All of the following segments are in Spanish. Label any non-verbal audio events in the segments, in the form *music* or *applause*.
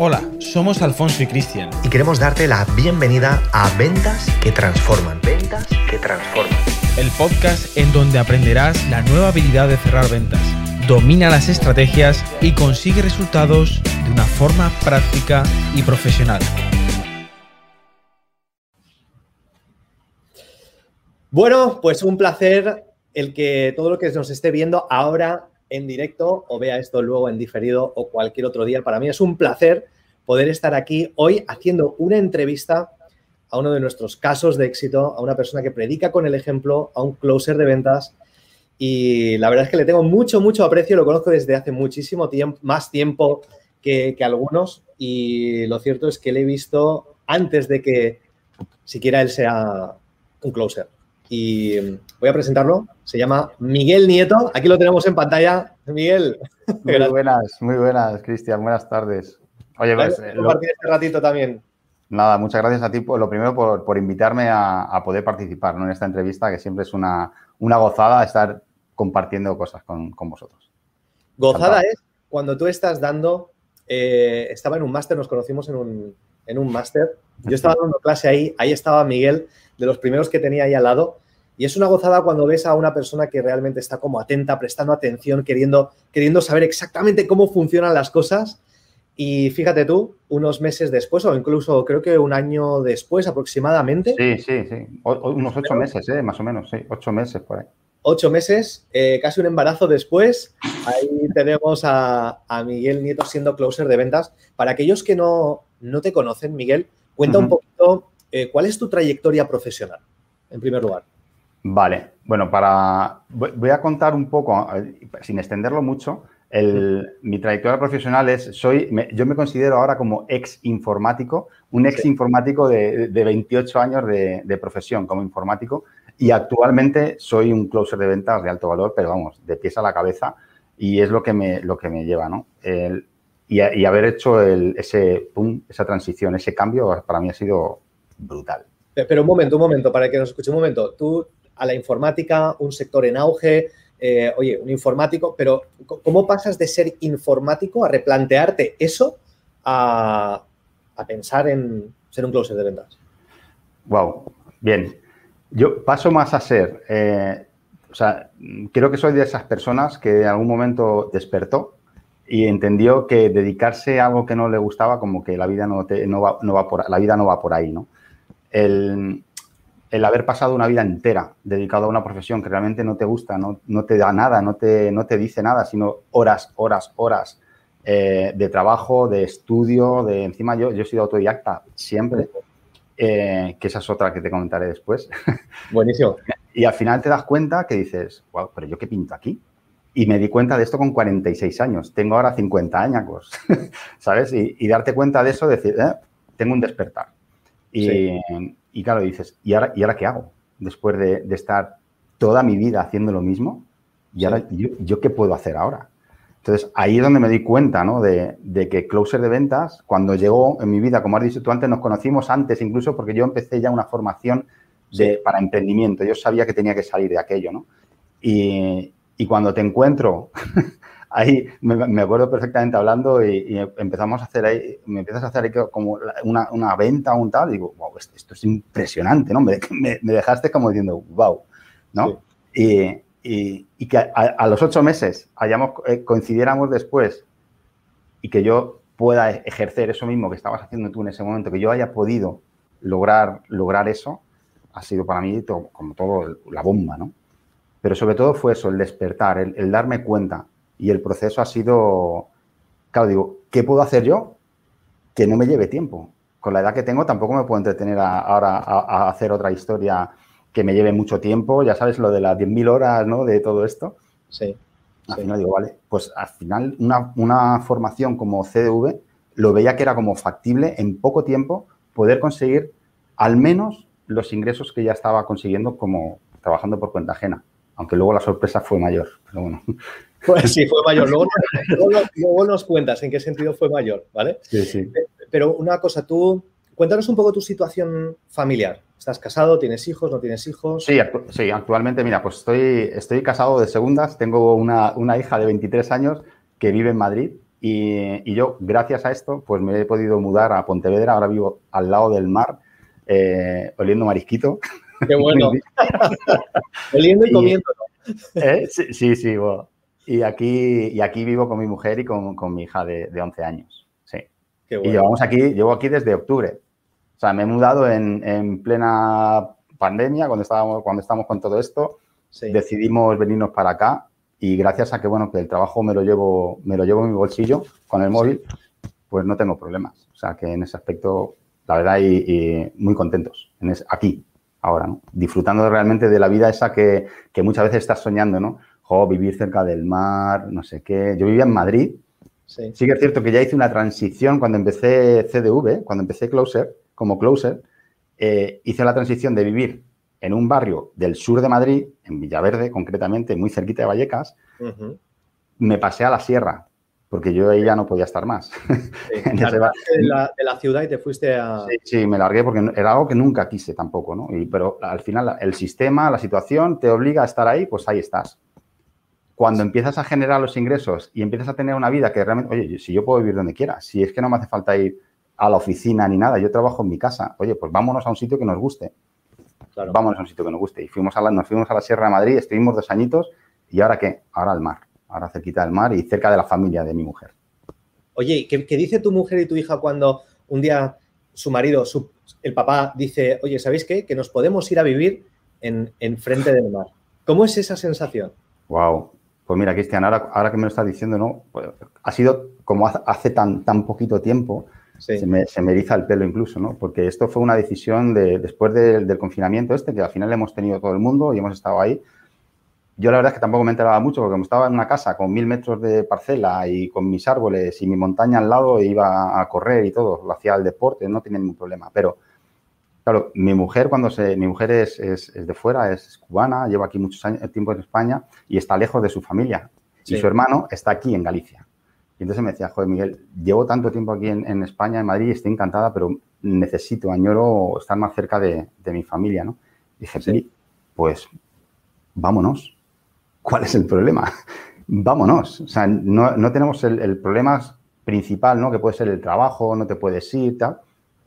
Hola, somos Alfonso y Cristian. Y queremos darte la bienvenida a Ventas que Transforman. Ventas que Transforman. El podcast en donde aprenderás la nueva habilidad de cerrar ventas. Domina las estrategias y consigue resultados de una forma práctica y profesional. Bueno, pues un placer el que todo lo que nos esté viendo ahora en directo o vea esto luego en diferido o cualquier otro día. Para mí es un placer poder estar aquí hoy haciendo una entrevista a uno de nuestros casos de éxito, a una persona que predica con el ejemplo, a un closer de ventas. Y la verdad es que le tengo mucho, mucho aprecio, lo conozco desde hace muchísimo tiempo, más tiempo que, que algunos. Y lo cierto es que le he visto antes de que siquiera él sea un closer y voy a presentarlo. Se llama Miguel Nieto. Aquí lo tenemos en pantalla. Miguel. Muy *laughs* buenas, muy buenas, Cristian. Buenas tardes. Oye, pues, eh, compartir este ratito también. Nada, muchas gracias a ti, por, lo primero, por, invitarme a, poder participar en esta entrevista, que siempre es una, una gozada estar compartiendo cosas con, vosotros. Gozada es cuando tú estás dando, eh, estaba en un máster, nos conocimos en un, en un máster, yo estaba dando clase ahí, ahí estaba Miguel, de los primeros que tenía ahí al lado. Y es una gozada cuando ves a una persona que realmente está como atenta, prestando atención, queriendo, queriendo saber exactamente cómo funcionan las cosas. Y fíjate tú, unos meses después, o incluso creo que un año después aproximadamente. Sí, sí, sí. unos ocho meses, ¿eh? más o menos, sí. Ocho meses por ahí. Ocho meses, eh, casi un embarazo después. Ahí tenemos a, Miguel Nieto siendo closer de ventas. Para aquellos que no, no te conocen, Miguel, cuenta un poquito eh, ¿cuál es tu trayectoria profesional, en primer lugar? Vale, bueno, para voy a contar un poco, sin extenderlo mucho, mi trayectoria profesional es, soy, yo me considero ahora como ex informático, un ex informático de, 28 años de, profesión como informático y actualmente soy un closer de ventas de alto valor, pero vamos, de pies a la cabeza y es lo que me, lo que me lleva, ¿no? y, haber hecho ese, esa transición, ese cambio, para mí ha sido brutal. Pero un momento, un momento, para que nos escuche un momento. Tú a la informática, un sector en auge, eh, oye, un informático, pero ¿cómo pasas de ser informático a replantearte eso a, pensar en ser un closer de ventas? Wow, bien. Yo paso más a ser, eh, o sea, creo que soy de esas personas que en algún momento despertó y entendió que dedicarse a algo que no le gustaba, como que la vida no, no, va, no va por, la vida no va por ahí, ¿no? el, haber pasado una vida entera dedicado a una profesión que realmente no te gusta, no, te da nada, no te, no te dice nada, sino horas, horas, horas eh, de trabajo, de estudio, de encima yo, yo he sido autodidacta siempre, eh, que esa es otra que te comentaré después. *laughs* Buenísimo. y al final te das cuenta que dices, wow, pero yo qué pinto aquí. Y me di cuenta de esto con 46 años. Tengo ahora 50 años, *laughs* ¿sabes? Y, darte cuenta de eso, decir, eh, tengo un despertar. Y, claro, dices, ¿y ahora, ¿y ahora qué hago? Después de, estar toda mi vida haciendo lo mismo, ¿y ahora yo, qué puedo hacer ahora? Entonces, ahí es donde me di cuenta, ¿no? De, que Closer de Ventas, cuando llegó en mi vida, como has dicho tú antes, nos conocimos antes incluso porque yo empecé ya una formación de, para emprendimiento. Yo sabía que tenía que salir de aquello, ¿no? Y, y cuando te encuentro *laughs* ahí me, acuerdo perfectamente hablando y, empezamos a hacer ahí, me empiezas a hacer ahí como una, una venta o un tal, y digo, wow, esto, es impresionante, ¿no? Me, *laughs* me, dejaste como diciendo, wow, ¿no? Y, y, que a, los ocho meses hayamos, eh, coincidiéramos después y que yo pueda ejercer eso mismo que estabas haciendo tú en ese momento, que yo haya podido lograr, lograr eso, ha sido para mí como todo la bomba, ¿no? Pero sobre todo fue eso, el despertar, el darme cuenta y el proceso ha sido, claro, digo, ¿qué puedo hacer yo que no me lleve tiempo? Con la edad que tengo tampoco me puedo entretener ahora a, hacer otra historia que me lleve mucho tiempo, ya sabes, lo de las 10.000 horas, ¿no? De todo esto. Sí. Al final digo, vale, pues al final una, una formación como CDV lo veía que era como factible en poco tiempo poder conseguir al menos los ingresos que ya estaba consiguiendo como trabajando por cuenta ajena, aunque luego la sorpresa fue mayor. Pero bueno, pues sí, fue mayor. Luego, *laughs* nos cuentas en qué sentido fue mayor, ¿vale? Sí, sí. Pero una cosa, tú, cuéntanos un poco tu situación familiar. ¿Estás casado? ¿Tienes hijos? ¿No tienes hijos? Sí, sí actualmente, mira, pues estoy, estoy casado de segundas. Tengo una, hija de 23 años que vive en Madrid Y, yo, gracias a esto, pues me he podido mudar a Pontevedra. Ahora vivo al lado del mar, eh, oliendo marisquito. *laughs* Qué bueno. *laughs* oliendo y comiendo. ¿Eh? Sí, sí, sí y, aquí, y aquí vivo con mi mujer y con, con mi hija de, de, 11 años. Sí. Qué bueno. Y llevamos aquí, llevo aquí desde octubre. O sea, me he mudado en, en plena pandemia, cuando estábamos, cuando estábamos con todo esto. Decidimos venirnos para acá y gracias a que, bueno, que el trabajo me lo llevo, me lo llevo en mi bolsillo con el móvil, pues no tengo problemas. O sea, que en ese aspecto, la verdad, y, muy contentos en aquí, ahora, ¿no? Disfrutando realmente de la vida esa que, que muchas veces estás soñando, ¿no? Jo, vivir cerca del mar, no sé qué. Yo vivía en Madrid. Sí. sí que es cierto que ya hice una transición cuando empecé CDV, cuando empecé Closer, como Closer, eh, hice la transición de vivir en un barrio del sur de Madrid, en Villaverde concretamente, muy cerquita de Vallecas, me pasé a la sierra, porque yo ahí ya no podía estar más. *laughs* de, la, ciudad y te fuiste a... Sí, sí, me largué porque era algo que nunca quise tampoco, ¿no? Y, pero al final el sistema, la situación te obliga a estar ahí, pues ahí estás. Cuando empiezas a generar los ingresos y empiezas a tener una vida que realmente, oye, si yo puedo vivir donde quiera, si es que no me hace falta ir a la oficina ni nada, yo trabajo en mi casa, oye, pues vámonos a un sitio que nos guste. Vamos a un sitio que nos guste. Y fuimos a la, nos fuimos a la Sierra de Madrid, estuvimos dos añitos y ahora qué? Ahora al mar, ahora cerquita del mar y cerca de la familia de mi mujer. Oye, ¿qué, dice tu mujer y tu hija cuando un día su marido, el papá, dice, oye, ¿sabéis qué? Que nos podemos ir a vivir en, frente del mar. ¿Cómo es esa sensación? Wow. Pues mira, Cristian, ahora, ahora que me lo estás diciendo, ¿no? Pues ha sido como hace tan, tan poquito tiempo se, me, se, eriza el pelo incluso, ¿no? Porque esto fue una decisión de, después del confinamiento este, que al final hemos tenido todo el mundo y hemos estado ahí. Yo la verdad es que tampoco me enteraba mucho porque como estaba en una casa con mil metros de parcela y con mis árboles y mi montaña al lado iba a correr y todo, lo hacía el deporte, no tenía ningún problema. Pero, claro, mi mujer cuando se, mi mujer es, es, de fuera, es cubana, lleva aquí muchos años, tiempo en España y está lejos de su familia. Y su hermano está aquí en Galicia. Y entonces me decía, joder, Miguel, llevo tanto tiempo aquí en, España, en Madrid, estoy encantada, pero necesito, añoro estar más cerca de, mi familia, ¿no? dije, sí. pues vámonos. ¿Cuál es el problema? *laughs* vámonos. O sea, no, tenemos el, problema principal, ¿no? Que puede ser el trabajo, no te puedes ir, tal.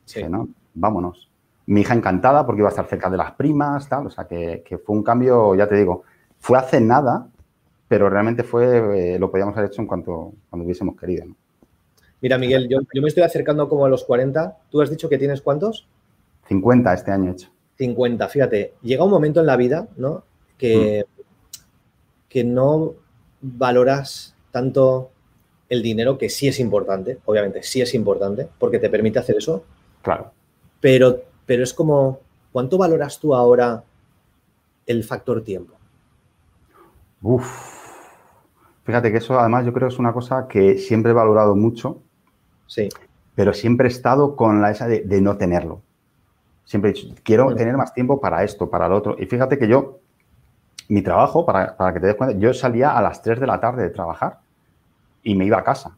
Sí. ¿no? Vámonos. Mi hija encantada porque iba a estar cerca de las primas, tal. O sea, que, que fue un cambio, ya te digo, fue hace nada pero realmente fue, eh, lo podíamos haber hecho en cuanto cuando hubiésemos querido. Mira, Miguel, yo, me estoy acercando como a los 40. ¿Tú has dicho que tienes cuántos? 50 este año hecho. 50, fíjate, llega un momento en la vida, ¿no? Que, mm. Que no valoras tanto el dinero, que sí es importante, obviamente, sí es importante, porque te permite hacer eso. Claro. Pero, pero es como, ¿cuánto valoras tú ahora el factor tiempo? Uf, Fíjate que eso además yo creo que es una cosa que siempre he valorado mucho. Sí. Pero siempre he estado con la esa de, no tenerlo. Siempre he dicho, quiero tener más tiempo para esto, para lo otro. Y fíjate que yo, mi trabajo, para, que te des cuenta, yo salía a las 3 de la tarde de trabajar y me iba a casa.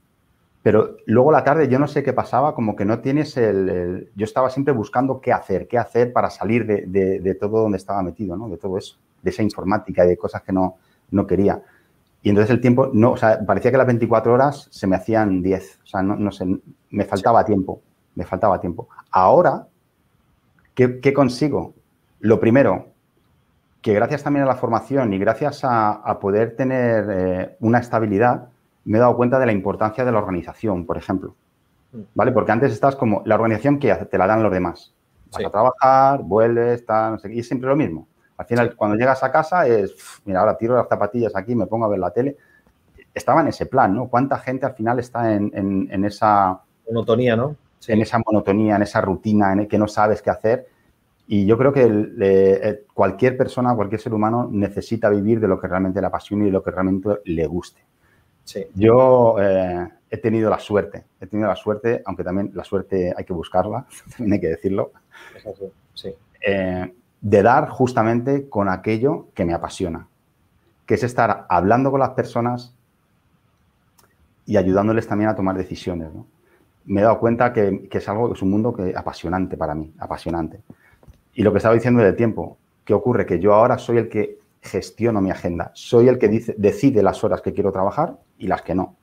Pero luego la tarde yo no sé qué pasaba, como que no tienes el, Yo estaba siempre buscando qué hacer, qué hacer para salir de, de, todo donde estaba metido, ¿no? De todo eso, de esa informática y de cosas que no, no quería. Y entonces el tiempo, no, o sea, parecía que las 24 horas se me hacían 10. O sea, no, sé, me faltaba tiempo, me faltaba tiempo. Ahora, ¿qué, consigo? Lo primero, que gracias también a la formación y gracias a, poder tener eh, una estabilidad, me he dado cuenta de la importancia de la organización, por ejemplo. Mm. ¿Vale? Porque antes estás como, la organización que te la dan los demás. Vas a trabajar, vuelves, tal, no sé, y es siempre lo mismo. Al final, cuando llegas a casa es, mira, ahora tiro las zapatillas aquí, me pongo a ver la tele. Estaba en ese plan, ¿no? ¿Cuánta gente al final está en, esa... Monotonía, ¿no? En esa monotonía, en esa rutina, en el que no sabes qué hacer. Y yo creo que eh, cualquier persona, cualquier ser humano necesita vivir de lo que realmente le apasiona y de lo que realmente le guste. Sí. Yo eh, he tenido la suerte, he tenido la suerte, aunque también la suerte hay que buscarla, *laughs* también hay que decirlo. Sí. Eh, de dar justamente con aquello que me apasiona, que es estar hablando con las personas y ayudándoles también a tomar decisiones. Me he dado cuenta que, es algo, que es un mundo que, apasionante para mí, apasionante. Y lo que estaba diciendo del tiempo, ¿qué ocurre? Que yo ahora soy el que gestiono mi agenda, soy el que dice, decide las horas que quiero trabajar y las que no.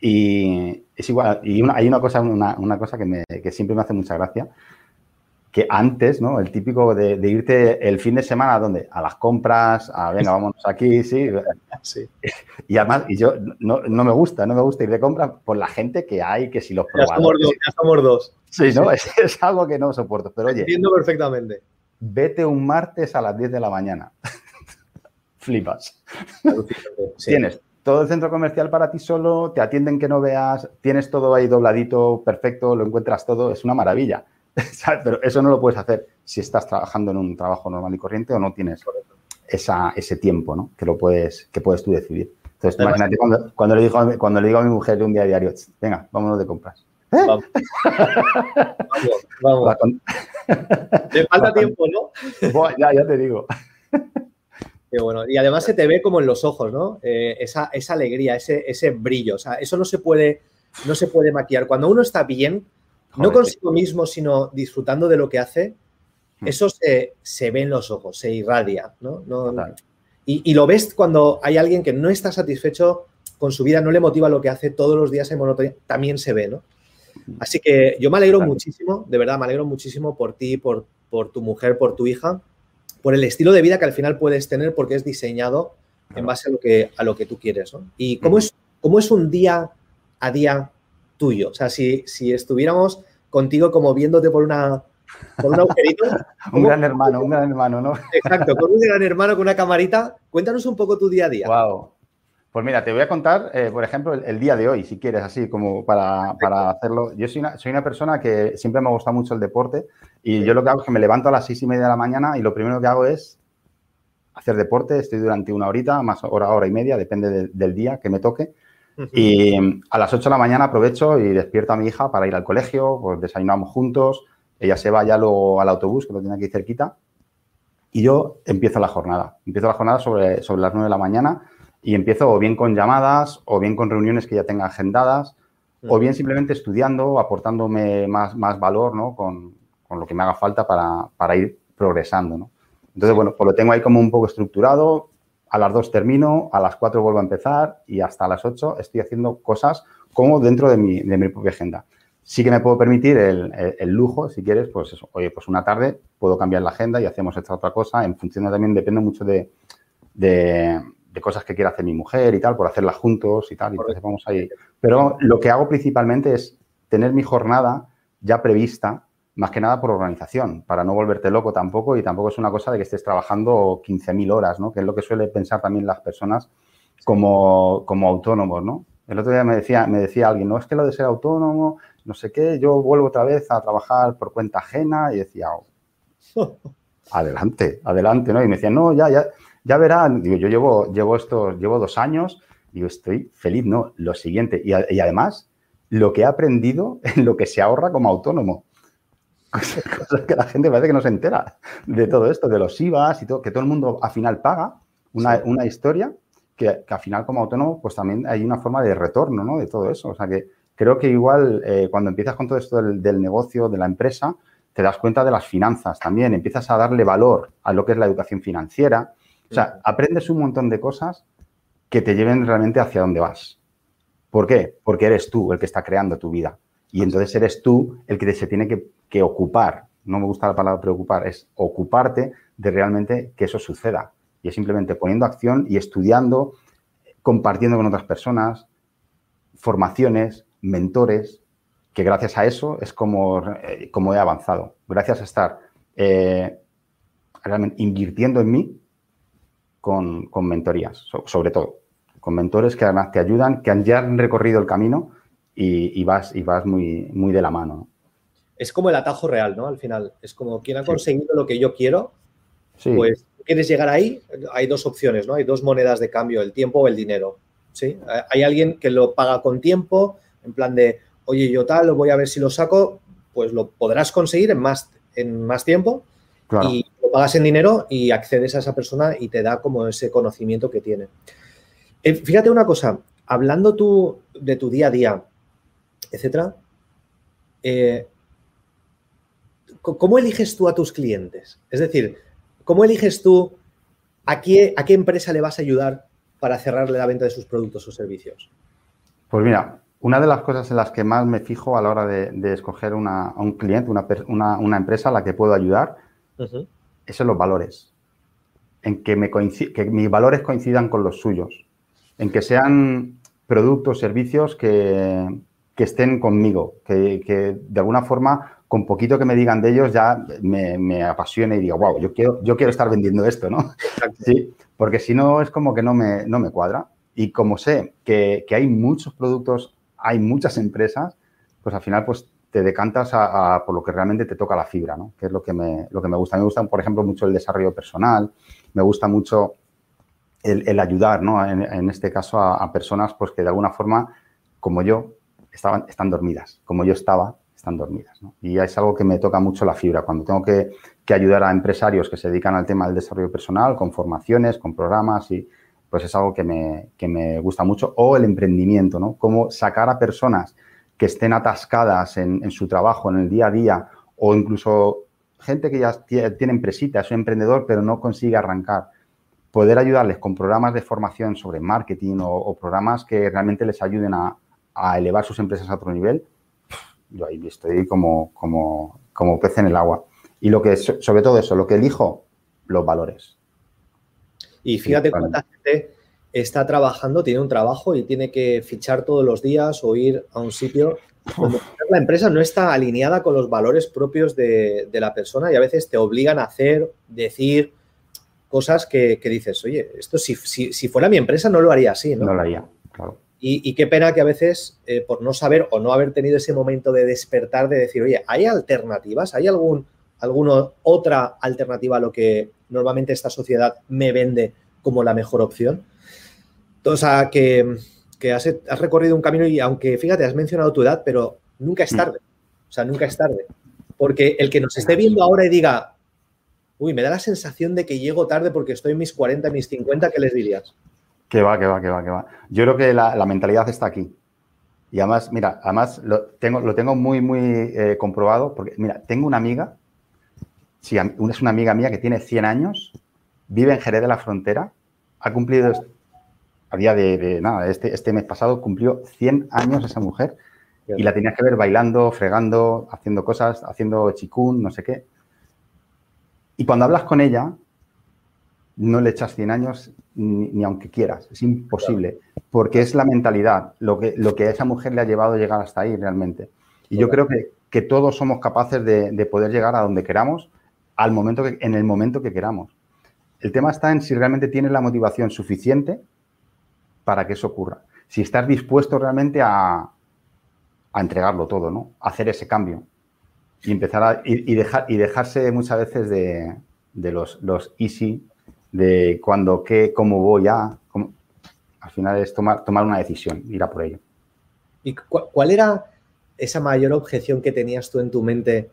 Y es igual, y hay una cosa, una, cosa que, me, que siempre me hace mucha gracia, que antes, ¿no? El típico de, irte el fin de semana, ¿a dónde? A las compras, a venga, vámonos aquí, sí. *laughs* sí. Y además, y yo no, me gusta, no me gusta ir de compras por la gente que hay, que si los probadores. Ya somos dos. Sí, ¿no? *laughs* Es, algo que no soporto. Pero oye. Entiendo perfectamente. Vete un martes a las 10 de la mañana. *laughs* Flipas. Tienes todo el centro comercial para ti solo, te atienden que no veas, tienes todo ahí dobladito, perfecto, lo encuentras todo, es una maravilla. *laughs* Pero eso no lo puedes hacer si estás trabajando en un trabajo normal y corriente o no tienes esa, ese tiempo, ¿no? Que lo puedes, que puedes tú decidir. Entonces, imagínate cuando, le digo, cuando le digo a mi mujer un día diario, venga, vámonos de compras. ¿Eh? Vamos. vamos, Te falta tiempo, ¿no? ya, ya te digo. Qué bueno. Y además se te ve como en los ojos, ¿no? Eh, esa, esa, alegría, ese, ese brillo. O sea, eso no se puede, no se puede maquillar. Cuando uno está bien, no consigo mismo, sino disfrutando de lo que hace, hmm. eso se, ve en los ojos, se irradia, ¿no? y, lo ves cuando hay alguien que no está satisfecho con su vida, no le motiva lo que hace todos los días en monotonía, también se ve, ¿no? Así que yo me alegro muchísimo, de verdad, me alegro muchísimo por ti, por, por tu mujer, por tu hija, por el estilo de vida que al final puedes tener porque es diseñado en base a lo que, a lo que tú quieres, ¿no? Y cómo, es, cómo es un día a día tuyo. O sea, si, si estuviéramos contigo como viéndote por una por un agujerito. *laughs* un gran hermano, un gran hermano, ¿no? Exacto, con un gran hermano, con una camarita. Cuéntanos un poco tu día a día. Wow. Pues mira, te voy a contar, eh, por ejemplo, el, día de hoy, si quieres, así como para, para hacerlo. Yo soy una, soy una, persona que siempre me ha gustado mucho el deporte y yo lo que hago es que me levanto a las seis y media de la mañana y lo primero que hago es hacer deporte. Estoy durante una horita, más hora, hora y media, depende del día que me toque. Y a las 8 de la mañana aprovecho y despierto a mi hija para ir al colegio, pues desayunamos juntos, ella se va ya luego al autobús, que lo tiene aquí cerquita, y yo empiezo la jornada. Empiezo la jornada sobre, sobre las 9 de la mañana y empiezo o bien con llamadas o bien con reuniones que ya tenga agendadas o bien simplemente estudiando, aportándome más, más valor ¿no? con, con, lo que me haga falta para, para ir progresando. ¿no? Entonces, bueno, pues lo tengo ahí como un poco estructurado, a las 2 termino, a las 4 vuelvo a empezar y hasta las 8 estoy haciendo cosas como dentro de mi, de mi propia agenda. Sí que me puedo permitir el, el, lujo, si quieres, pues eso, oye, pues una tarde puedo cambiar la agenda y hacemos esta otra cosa. En función de, también depende mucho de, de, cosas que quiera hacer mi mujer y tal, por hacerlas juntos y tal. Y entonces vamos ahí. Pero lo que hago principalmente es tener mi jornada ya prevista más que nada por organización, para no volverte loco tampoco y tampoco es una cosa de que estés trabajando 15.000 horas, ¿no? Que es lo que suele pensar también las personas como, como autónomos, ¿no? El otro día me decía, me decía alguien, no es que lo de ser autónomo, no sé qué, yo vuelvo otra vez a trabajar por cuenta ajena y decía, oh, *laughs* adelante, adelante, ¿no? Y me decía, no, ya, ya, ya verán, digo, yo llevo, llevo esto, llevo dos años, digo, estoy feliz, ¿no? Lo siguiente, y, y además, lo que he aprendido *laughs* en lo que se ahorra como autónomo. *laughs* Cosas que la gente parece que no se entera de todo esto, de los IVAs y todo, que todo el mundo al final paga una, historia que, que, al final como autónomo pues también hay una forma de retorno ¿no? de todo eso. O sea que creo que igual eh, cuando empiezas con todo esto del, negocio, de la empresa, te das cuenta de las finanzas también, empiezas a darle valor a lo que es la educación financiera. O sea, aprendes un montón de cosas que te lleven realmente hacia donde vas. ¿Por qué? Porque eres tú el que está creando tu vida. Y entonces eres tú el que se tiene que, ocupar, no me gusta la palabra preocupar, es ocuparte de realmente que eso suceda. Y es simplemente poniendo acción y estudiando, compartiendo con otras personas, formaciones, mentores, que gracias a eso es como, eh, como he avanzado. Gracias a estar eh, realmente invirtiendo en mí con, con mentorías, sobre todo. Con mentores que además te ayudan, que han ya han recorrido el camino y, vas, y vas muy, muy de la mano. Es como el atajo real, ¿no? Al final, es como quien ha conseguido lo que yo quiero, pues quieres llegar ahí, hay dos opciones, ¿no? Hay dos monedas de cambio, el tiempo o el dinero, ¿sí? Hay alguien que lo paga con tiempo, en plan de, oye, yo tal, voy a ver si lo saco, pues lo podrás conseguir en más, en más tiempo y lo pagas en dinero y accedes a esa persona y te da como ese conocimiento que tiene. Eh, fíjate una cosa, hablando tú de tu día a día, etcétera. Eh, ¿Cómo eliges tú a tus clientes? Es decir, ¿cómo eliges tú a qué, a qué empresa le vas a ayudar para cerrarle la venta de sus productos o servicios? Pues mira, Una de las cosas en las que más me fijo a la hora de, escoger a un cliente, una, empresa a la que puedo ayudar, es en los valores. En que, me que mis valores coincidan con los suyos. En que sean productos, servicios que, estén conmigo, que, de alguna forma, con poquito que me digan de ellos, ya me, apasione y diga, wow, yo quiero, yo quiero estar vendiendo esto, ¿no? Sí, porque si no es como que no me, no me cuadra. Y como sé que, que hay muchos productos hay muchas empresas, pues al final pues te decantas a, por lo que realmente te toca la fibra, ¿no? Que es lo que me, lo que me gusta. Me gusta, por ejemplo, mucho el desarrollo personal, me gusta mucho el, ayudar, ¿no? En, este caso a, personas pues que de alguna forma, como yo, estaban, están dormidas, como yo estaba, están dormidas. Y es algo que me toca mucho la fibra. Cuando tengo que, que ayudar a empresarios que se dedican al tema del desarrollo personal, con formaciones, con programas y pues es algo que me, me gusta mucho. O el emprendimiento, ¿no? Cómo sacar a personas que estén atascadas en, su trabajo, en el día a día, o incluso gente que ya tiene empresita, es un emprendedor, pero no consigue arrancar. Poder ayudarles con programas de formación sobre marketing o, programas que realmente les ayuden a, elevar sus empresas a otro nivel, yo ahí estoy como, como, como pez en el agua. Y lo que, sobre todo eso, lo que elijo, los valores. Y fíjate cuánta gente está trabajando, tiene un trabajo y tiene que fichar todos los días o ir a un sitio la empresa no está alineada con los valores propios de, la persona y a veces te obligan a hacer, decir cosas que, dices, oye, esto si, si, fuera mi empresa no lo haría así, ¿no? No lo haría, claro. Y, qué pena que a veces, eh, por no saber o no haber tenido ese momento de despertar, de decir, oye, ¿hay alternativas? ¿Hay algún, alguna otra alternativa a lo que normalmente esta sociedad me vende como la mejor opción. O sea, que, has, recorrido un camino y aunque, fíjate, has mencionado tu edad, pero nunca es mm. tarde. O sea, nunca es tarde. Porque el que nos esté viendo ahora y diga, uy, me da la sensación de que llego tarde porque estoy en mis 40, mis 50, ¿qué les dirías? Que va, que va, que va, que va. Yo creo que la, mentalidad está aquí. Y además, mira, además lo tengo, lo tengo muy, muy eh, comprobado porque, mira, tengo una amiga Sí, es una amiga mía que tiene 100 años, vive en Jerez de la Frontera, ha cumplido, a día de, nada, este, este mes pasado cumplió 100 años esa mujer y la tenías que ver bailando, fregando, haciendo cosas, haciendo chikun, no sé qué. Y cuando hablas con ella, no le echas 100 años ni, aunque quieras, es imposible, porque es la mentalidad, lo que, lo que a esa mujer le ha llevado a llegar hasta ahí realmente. Y yo creo que, que todos somos capaces de, de, poder llegar a donde queramos al momento que, en el momento que queramos. El tema está en si realmente tienes la motivación suficiente para que eso ocurra. Si estás dispuesto realmente a, entregarlo todo, ¿no? A hacer ese cambio. Y empezar a, y, dejar, y dejarse muchas veces de, los, los, easy, de cuando, qué, cómo voy a. al final es tomar, tomar una decisión, ir a por ello. ¿Y cuál era esa mayor objeción que tenías tú en tu mente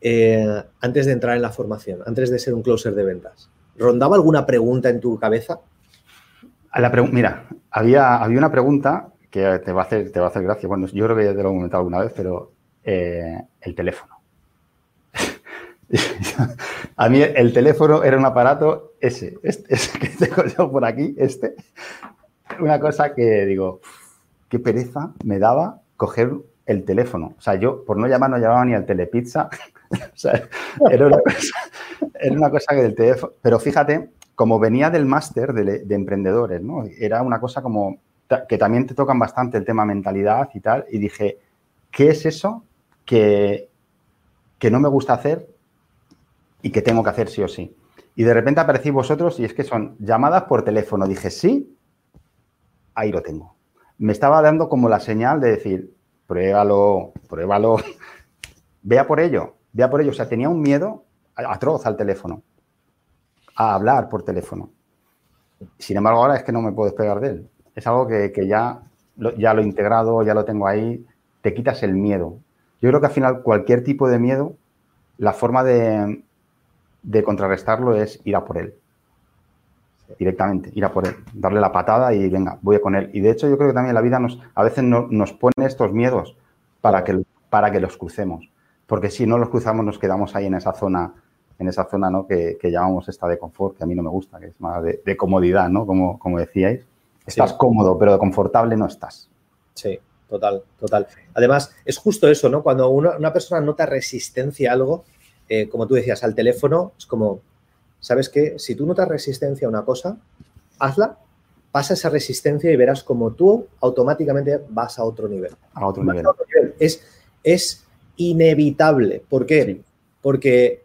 eh, antes de entrar en la formación, antes de ser un closer de ventas? ¿Rondaba alguna pregunta en tu cabeza? Mira, había, había una pregunta que te va, a hacer, te va a hacer gracia. Bueno, yo creo que ya te lo he comentado alguna vez, pero eh, el teléfono. *laughs* a mí el teléfono era un aparato ese, este, que tengo yo por aquí, este. Una cosa que digo, qué pereza me daba coger el teléfono. O sea, yo por no llamar no llamaba ni al telepizza *laughs* era una, cosa, que del teléfono. Pero fíjate, como venía del máster de, emprendedores, ¿no? Era una cosa como que también te tocan bastante el tema mentalidad y tal. Y dije, ¿qué es eso que, que no me gusta hacer y que tengo que hacer sí o sí? Y de repente aparecí vosotros y es que son llamadas por teléfono. Dije, sí, ahí lo tengo. Me estaba dando como la señal de decir, pruébalo, pruébalo, *laughs* vea por ello. Vea por ello, o sea, tenía un miedo atroz al teléfono, a hablar por teléfono. Sin embargo, ahora es que no me puedo despegar de él. Es algo que, ya, lo, ya lo he integrado, ya lo tengo ahí, te quitas el miedo. Yo creo que al final cualquier tipo de miedo, la forma de, contrarrestarlo es ir a por él. Directamente, ir a por él, darle la patada y venga, voy con él. Y de hecho yo creo que también la vida nos, a veces nos pone estos miedos para que, para que los crucemos porque si no los cruzamos nos quedamos ahí en esa zona, en esa zona ¿no? que, llamamos esta de confort, que a mí no me gusta, que es más de, comodidad, ¿no? Como, como decíais. Estás cómodo, pero confortable no estás. Sí. total, total. Además, es justo eso, ¿no? Cuando una, persona nota resistencia a algo, eh, como tú decías, al teléfono, es como, ¿sabes qué? Si tú notas resistencia a una cosa, hazla, pasa esa resistencia y verás como tú automáticamente vas a otro nivel. A otro, nivel. Es, es inevitable. ¿Por qué? Porque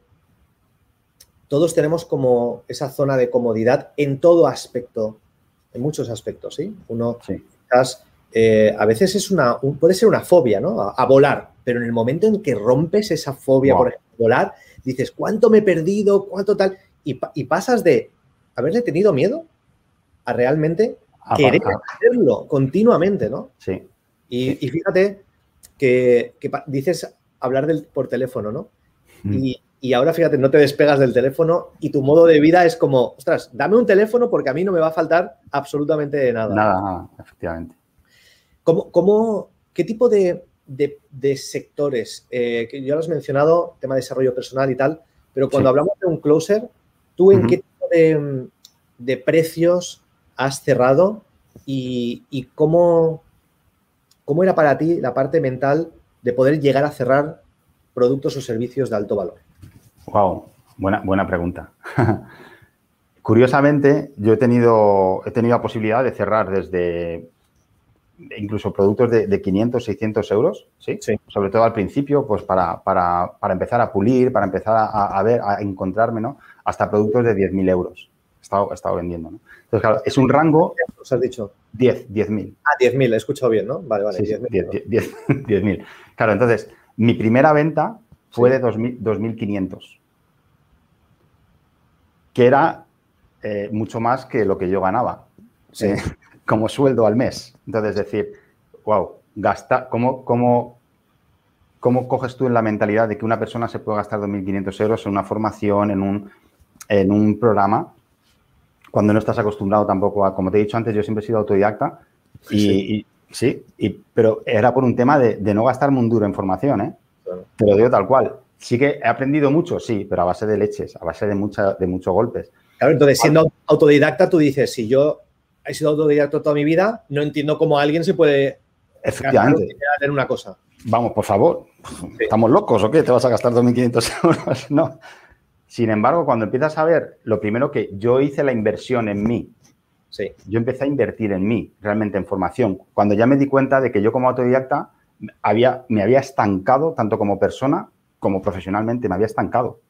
todos tenemos como esa zona de comodidad en todo aspecto, en muchos aspectos, ¿sí? Uno, eh, a veces es una, puede ser una fobia, ¿no? A, volar, pero en el momento en que rompes esa fobia por volar, dices, ¿cuánto me he perdido? ¿Cuánto tal? Y, pasas de haberle tenido miedo a realmente querer hacerlo continuamente, ¿no? Sí. Y, fíjate que, dices hablar del, por teléfono, ¿no? Y, y ahora fíjate, no te despegas del teléfono y tu modo de vida es como, ostras, dame un teléfono porque a mí no me va a faltar absolutamente nada. Nada, nada, efectivamente. ¿Cómo, qué tipo de, sectores? Eh, que ya lo has mencionado, tema de desarrollo personal y tal, pero cuando hablamos de un closer, ¿tú en qué tipo de, precios has cerrado y, cómo, cómo era para ti la parte mental de poder llegar a cerrar productos o servicios de alto valor? Wow, buena, buena pregunta. *laughs* Curiosamente, yo he tenido, he tenido la posibilidad de cerrar desde incluso productos de, 500, 600 euros, ¿sí? Sobre todo al principio, pues para, empezar a pulir, para empezar a, ver, a encontrarme, ¿no? Hasta productos de 10.000 euros. He estado, he estado vendiendo, ¿no? Entonces, claro, es un rango... ¿Os has dicho? 10, 10.000. Ah, 10.000, he escuchado bien, ¿no? Vale, vale, 10.000. 10.000. *laughs* Claro, entonces, mi primera venta fue de 2.500, que era eh, mucho más que lo que yo ganaba eh, *laughs* como sueldo al mes. Entonces, es decir, wow, gasta, ¿cómo, cómo, ¿cómo coges tú en la mentalidad de que una persona se puede gastar 2.500 euros en una formación, en un, en un programa, cuando no estás acostumbrado tampoco a, como te he dicho antes, yo siempre he sido autodidacta y, sí, y, pero era por un tema de, de no gastarme un duro en formación, ¿eh? Te lo digo tal cual. Sí que he aprendido mucho, sí, pero a base de leches, a base de, mucha, de muchos golpes. Claro, entonces siendo autodidacta, tú dices, si yo he sido autodidacta toda mi vida, no entiendo cómo alguien se puede Efectivamente. hacer una cosa. Vamos, por favor, ¿estamos locos o qué? ¿Te vas a gastar 2.500 euros? *laughs* No. Sin embargo, cuando empiezas a ver, lo primero que yo hice la inversión en mí. Sí. Yo empecé a invertir en mí, realmente en formación. Cuando ya me di cuenta de que yo como autodidacta había, me había estancado, tanto como persona como profesionalmente, me había estancado.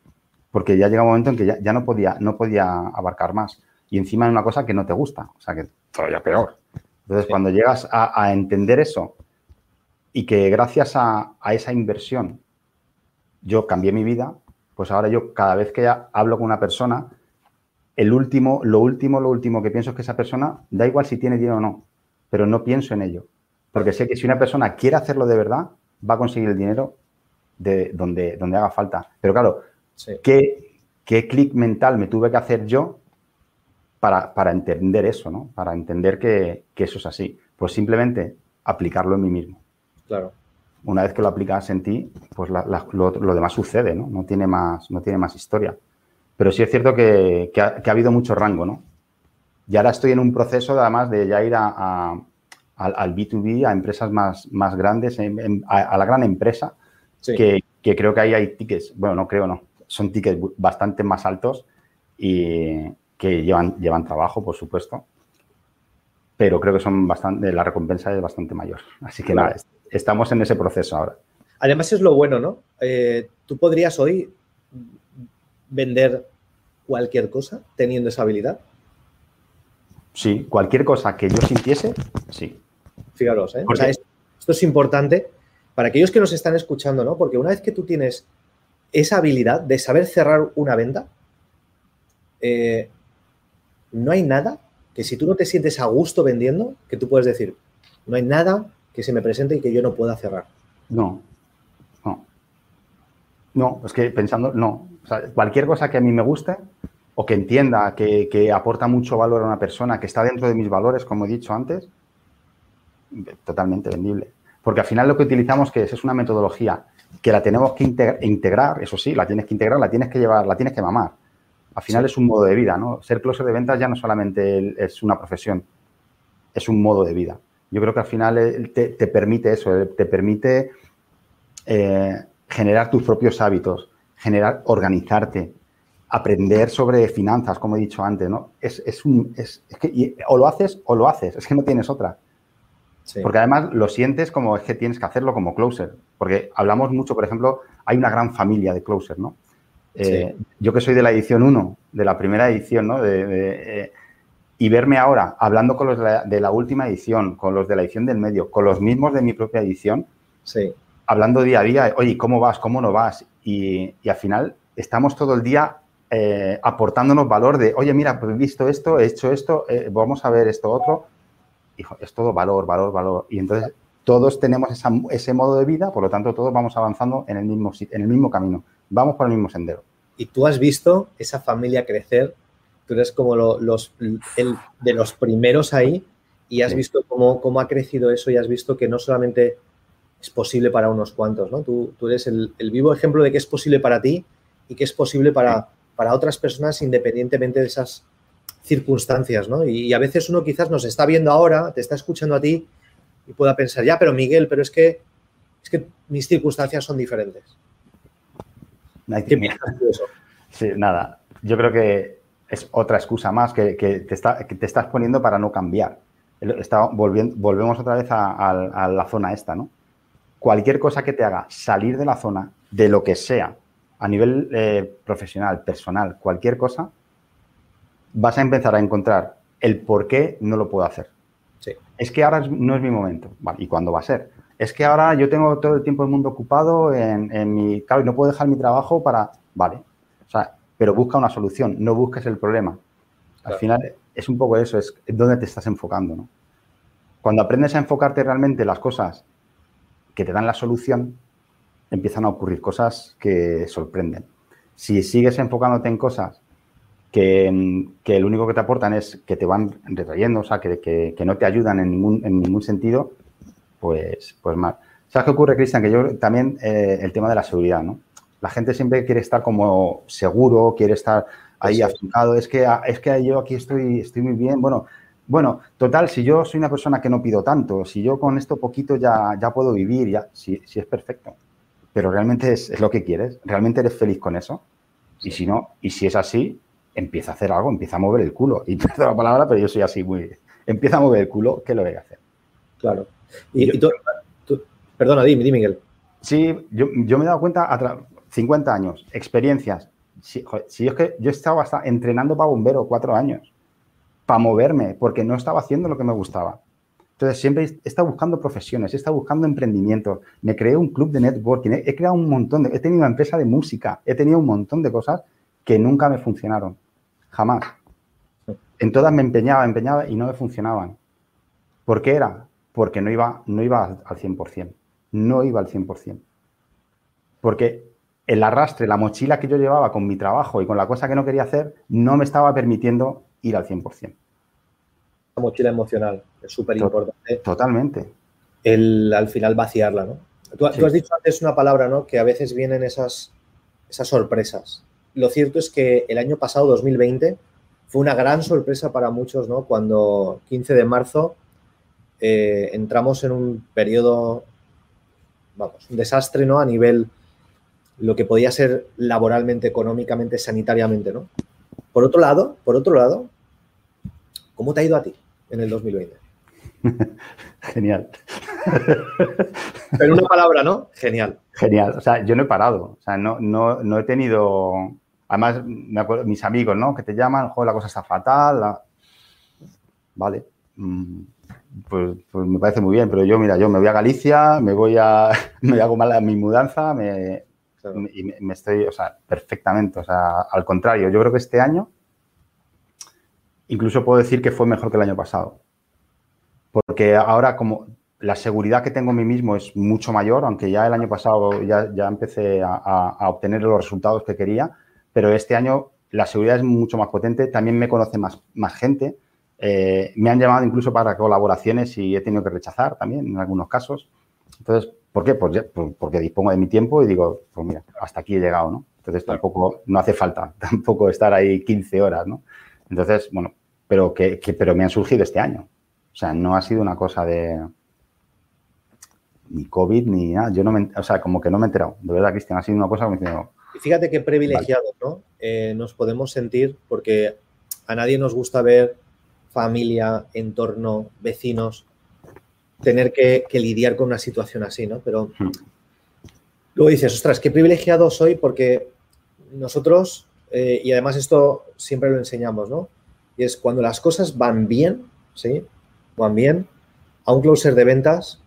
Porque ya llega un momento en que ya, no, podía, no podía abarcar más. Y encima es una cosa que no te gusta, o sea que todavía peor. Entonces, cuando llegas a, entender eso y que gracias a, esa inversión yo cambié mi vida, pues ahora yo cada vez que hablo con una persona, el último, lo último, lo último que pienso es que esa persona, da igual si tiene dinero o no, pero no pienso en ello. Porque sé que si una persona quiere hacerlo de verdad, va a conseguir el dinero de donde, donde haga falta. Pero claro, ¿qué, qué clic mental me tuve que hacer yo para, entender eso, ¿no? Para entender que, eso es así. Pues simplemente aplicarlo en mí mismo. Claro. Una vez que lo aplicas en ti, pues lo, demás sucede, ¿no? No tiene, más, no tiene más historia. Pero sí es cierto que, ha, habido mucho rango, ¿no? Y ahora estoy en un proceso, además, de ya ir a al, B2B, a empresas más, más grandes, a, la gran empresa, que, creo que ahí hay tickets, bueno, no creo, no, son tickets bastante más altos y que llevan, llevan trabajo, por supuesto, pero creo que son bastante, la recompensa es bastante mayor. Así que nada, estamos en ese proceso ahora. Además es lo bueno, ¿no? Eh, Tú podrías hoy vender cualquier cosa teniendo esa habilidad. Sí, cualquier cosa que yo sintiese, sí. Fijaros, ¿eh? esto, es importante para aquellos que nos están escuchando, ¿no? Porque una vez que tú tienes esa habilidad de saber cerrar una venta, eh, no hay nada que si tú no te sientes a gusto vendiendo, que tú puedes decir, no hay nada que se me presente y que yo no pueda cerrar. No, no. No, es que pensando, no. Cualquier cosa que a mí me guste o que entienda que, que aporta mucho valor a una persona, que está dentro de mis valores, como he dicho antes, totalmente vendible. Porque al final lo que utilizamos que es, una metodología que la tenemos que integrar, eso sí, la tienes que integrar, la tienes que llevar, la tienes que mamar. Al final es un modo de vida, ¿no? Ser closer de ventas ya no solamente es una profesión, es un modo de vida. Yo creo que al final eh, te, permite eso, eh, te permite eh, generar tus propios hábitos, generar, organizarte, aprender sobre finanzas, como he dicho antes, ¿no? Es, un, es, que o lo haces o lo haces, es que no tienes otra. Porque además lo sientes como es que tienes que hacerlo como closer. Porque hablamos mucho, por ejemplo, hay una gran familia de closer, ¿no? Yo que soy de la edición 1, de la primera edición, ¿no? De, y verme ahora hablando con los de la, última edición, con los de la edición del medio, con los mismos de mi propia edición, sí. hablando día a día, oye, ¿cómo vas? ¿Cómo no vas? Y, al final estamos todo el día eh, aportándonos valor de, oye, mira, pues he visto esto, he hecho esto, eh, vamos a ver esto otro. Hijo, es todo valor, valor, valor. Y entonces todos tenemos ese modo de vida, por lo tanto todos vamos avanzando en el mismo, en el mismo camino, vamos por el mismo sendero. Y tú has visto esa familia crecer tú eres como los, el, de los primeros ahí y has visto cómo, cómo, ha crecido eso y has visto que no solamente es posible para unos cuantos, ¿no? Tú, tú eres el, vivo ejemplo de que es posible para ti y que es posible para, para otras personas independientemente de esas circunstancias, ¿no? Y, a veces uno quizás nos está viendo ahora, te está escuchando a ti y pueda pensar, ya, pero Miguel, pero es que, es que mis circunstancias son diferentes. Sí, nada. Yo creo que es otra excusa más que, te, estás poniendo para no cambiar. volvemos otra vez a, la zona esta, ¿no? Cualquier cosa que te haga salir de la zona, de lo que sea, a nivel eh, profesional, personal, cualquier cosa, vas a empezar a encontrar el por qué no lo puedo hacer. Es que ahora no es mi momento. ¿Y cuándo va a ser? Es que ahora yo tengo todo el tiempo del mundo ocupado en, en mi... Claro, y no puedo dejar mi trabajo para... Vale. O sea, pero busca una solución, no busques el problema. Al final es un poco eso, es dónde te estás enfocando. ¿no? Cuando aprendes a enfocarte realmente en las cosas que te dan la solución, empiezan a ocurrir cosas que sorprenden. Si sigues enfocándote en cosas que, que lo único que te aportan es que te van retrayendo, o sea, que, que, no te ayudan en ningún, en ningún sentido, pues, pues mal. ¿Sabes qué ocurre, Cristian? Que yo también eh, el tema de la seguridad, ¿no? La gente siempre quiere estar como seguro, quiere estar ahí afincado. Es que, es que yo aquí estoy, estoy muy bien. Bueno, bueno, total, si yo soy una persona que no pido tanto, si yo con esto poquito ya, ya puedo vivir, ya, si, si es perfecto. Pero realmente es, lo que quieres, realmente eres feliz con eso. Y si no, y si es así, empieza a hacer algo, empieza a mover el culo. Y *laughs* perdón la palabra, pero yo soy así muy. Empieza a mover el culo, ¿qué lo voy a hacer? Claro. Y, tú, perdona, dime, dime, Miguel. Sí, yo, yo me he dado cuenta, 50 años, experiencias. Si, es que yo estaba hasta entrenando para bombero cuatro años, para moverme, porque no estaba haciendo lo que me gustaba. Entonces, siempre he estado buscando profesiones, he estado buscando emprendimiento, me creé un club de networking, he, creado un montón de... He tenido una empresa de música, he tenido un montón de cosas que nunca me funcionaron, jamás. En todas me empeñaba, empeñaba y no me funcionaban. ¿Por qué era? Porque no iba, no iba al 100%, no iba al 100%. Porque el arrastre, la mochila que yo llevaba con mi trabajo y con la cosa que no quería hacer, no me estaba permitiendo ir al 100%. La mochila emocional es súper importante. Totalmente. El al final vaciarla, ¿no? Tú, has dicho antes una palabra, ¿no? Que a veces vienen esas, esas sorpresas. Lo cierto es que el año pasado, 2020, fue una gran sorpresa para muchos, ¿no? Cuando 15 de marzo eh, entramos en un periodo, vamos, un desastre, ¿no? A nivel lo que podía ser laboralmente, económicamente, sanitariamente, ¿no? Por otro lado, por otro lado, ¿cómo te ha ido a ti en el 2020? *laughs* Genial. En una palabra, ¿no? Genial. Genial. O sea, yo no he parado. O sea, no, no, he tenido. Además, me acuerdo, mis amigos, ¿no? Que te llaman, joder, la cosa está fatal. Vale. Mm, pues, pues, me parece muy bien, pero yo, mira, yo me voy a Galicia, me voy a, *laughs* me hago mal a mi mudanza, me, y me, estoy, o sea, perfectamente. O sea, al contrario, yo creo que este año incluso puedo decir que fue mejor que el año pasado. Porque ahora como la seguridad que tengo en mí mismo es mucho mayor, aunque ya el año pasado ya, ya empecé a, obtener los resultados que quería, pero este año la seguridad es mucho más potente, también me conoce más, más gente, eh, me han llamado incluso para colaboraciones y he tenido que rechazar también en algunos casos. Entonces, ¿Por qué? Pues, pues porque dispongo de mi tiempo y digo, pues mira, hasta aquí he llegado, ¿no? Entonces tampoco, no hace falta *laughs* tampoco estar ahí 15 horas, ¿no? Entonces, bueno, pero que, pero me han surgido este año. O sea, no ha sido una cosa de ni COVID ni nada. Yo no me, o sea, como que no me he enterado. De verdad, Cristian, ha sido una cosa como Fíjate qué privilegiados, ¿no? Eh, nos podemos sentir porque a nadie nos gusta ver familia, entorno, vecinos, tener que, lidiar con una situación así, ¿no? Pero hmm. luego dices, ostras, qué privilegiado soy porque nosotros, eh, y además esto siempre lo enseñamos, ¿no? Y es cuando las cosas van bien, ¿sí? Van bien, a un closer de ventas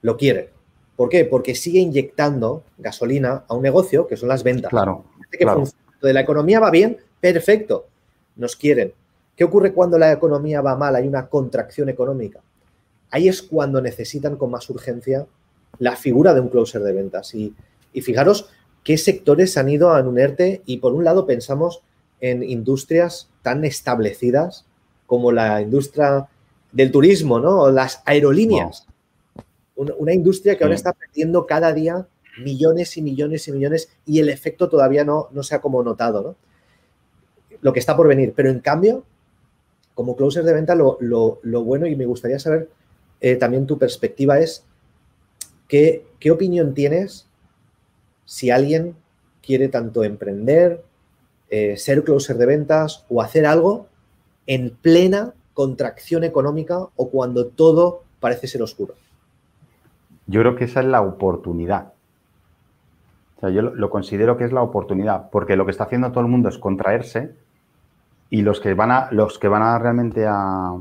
lo quiere. ¿Por qué? Porque sigue inyectando gasolina a un negocio que son las ventas. Claro. Que De la economía va bien, perfecto. Nos quieren. ¿Qué ocurre cuando la economía va mal? Hay una contracción económica. Ahí es cuando necesitan con más urgencia la figura de un closer de ventas. Y, y fijaros qué sectores han ido a un ERTE y por un lado pensamos en industrias tan establecidas como la industria del turismo, ¿no? O las aerolíneas. Una, industria que ahora está perdiendo cada día millones y millones y millones y el efecto todavía no, no se ha como notado, ¿no? Lo que está por venir. Pero en cambio, como closer de venta, lo, bueno y me gustaría saber eh, también tu perspectiva es ¿qué, qué opinión tienes si alguien quiere tanto emprender, eh, ser closer de ventas o hacer algo en plena contracción económica o cuando todo parece ser oscuro? Yo creo que esa es la oportunidad. O sea, yo lo, considero que es la oportunidad, porque lo que está haciendo todo el mundo es contraerse y los que van a, los que van a realmente a,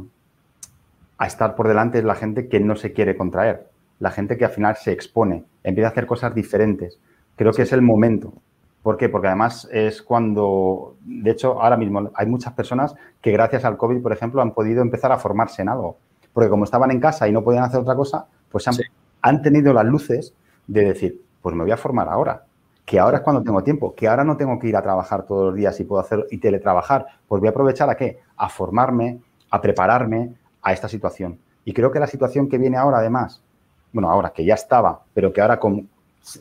a estar por delante es la gente que no se quiere contraer, la gente que al final se expone, empieza a hacer cosas diferentes. Creo que es el momento. ¿Por qué? Porque además es cuando, de hecho, ahora mismo hay muchas personas que gracias al COVID, por ejemplo, han podido empezar a formarse en algo. Porque como estaban en casa y no podían hacer otra cosa, pues han, han tenido las luces de decir, pues me voy a formar ahora, que ahora es cuando tengo tiempo, que ahora no tengo que ir a trabajar todos los días y puedo hacer y teletrabajar, pues voy a aprovechar a qué? A formarme, a prepararme a esta situación. Y creo que la situación que viene ahora, además, bueno, ahora que ya estaba, pero que ahora con,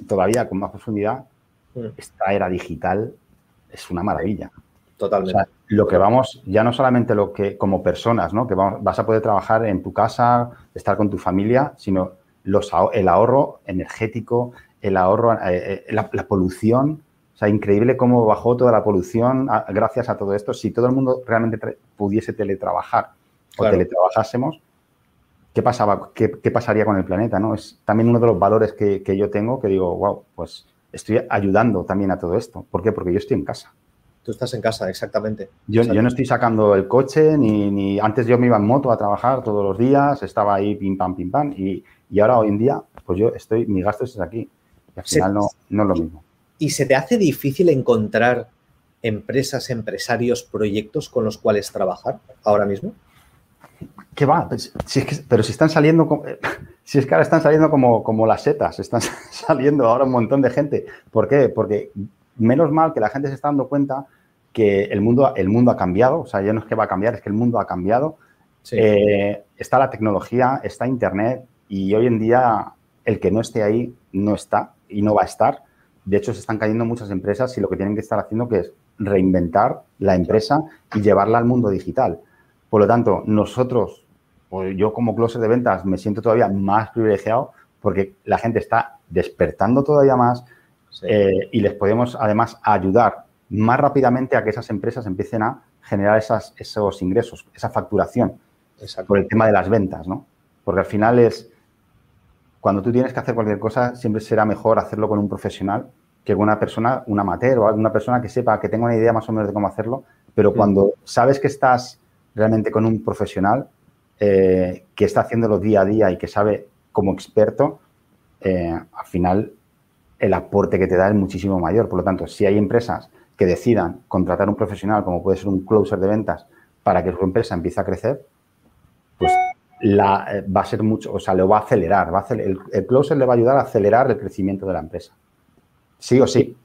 todavía con más profundidad, esta era digital es una maravilla. Totalmente. lo que vamos, ya no solamente lo que como personas, ¿no? Que vas a poder trabajar en tu casa, estar con tu familia, sino el ahorro energético, el ahorro, eh, eh, la, polución. O sea, increíble cómo bajó toda la polución gracias a todo esto. Si todo el mundo realmente pudiese teletrabajar o teletrabajásemos, ¿qué, pasaba, qué, pasaría con el planeta? ¿no? Es también uno de los valores que, yo tengo que digo, wow, pues estoy ayudando también a todo esto. ¿Por qué? Porque yo estoy en casa. Tú estás en casa, exactamente. Yo, yo, no estoy sacando el coche, ni, ni, antes yo me iba en moto a trabajar todos los días, estaba ahí pim pam, pim pam, y, y ahora hoy en día, pues yo estoy, mi gasto es aquí. Y al final no, no es lo mismo. ¿Y se te hace difícil encontrar empresas, empresarios, proyectos con los cuales trabajar ahora mismo? ¿Qué va? Pues, si es que, pero si están saliendo, *laughs* si es que ahora están saliendo como, como las setas, están *laughs* saliendo ahora un montón de gente. ¿Por qué? Porque menos mal que la gente se está dando cuenta que el mundo, el mundo ha cambiado, o sea, ya no es que va a cambiar, es que el mundo ha cambiado. Eh, está la tecnología, está Internet, y hoy en día el que no esté ahí no está y no va a estar. De hecho, se están cayendo muchas empresas y lo que tienen que estar haciendo que es reinventar la empresa y llevarla al mundo digital. Por lo tanto, nosotros, o yo como closer de ventas, me siento todavía más privilegiado porque la gente está despertando todavía más eh, y les podemos además ayudar más rápidamente a que esas empresas empiecen a generar esas, esos ingresos, esa facturación por el tema de las ventas, ¿no? Porque al final es, cuando tú tienes que hacer cualquier cosa, siempre será mejor hacerlo con un profesional que con una persona, un amateur o alguna persona que sepa, que tenga una idea más o menos de cómo hacerlo, pero cuando sabes que estás realmente con un profesional eh, que está haciéndolo día a día y que sabe como experto, eh, al final el aporte que te da es muchísimo mayor. Por lo tanto, si hay empresas que decidan contratar un profesional, como puede ser un closer de ventas, para que su empresa empiece a crecer, pues la, eh, va a ser mucho, o sea, lo va a acelerar. Va a el, closer le va a ayudar a acelerar el crecimiento de la empresa. Sí o sí.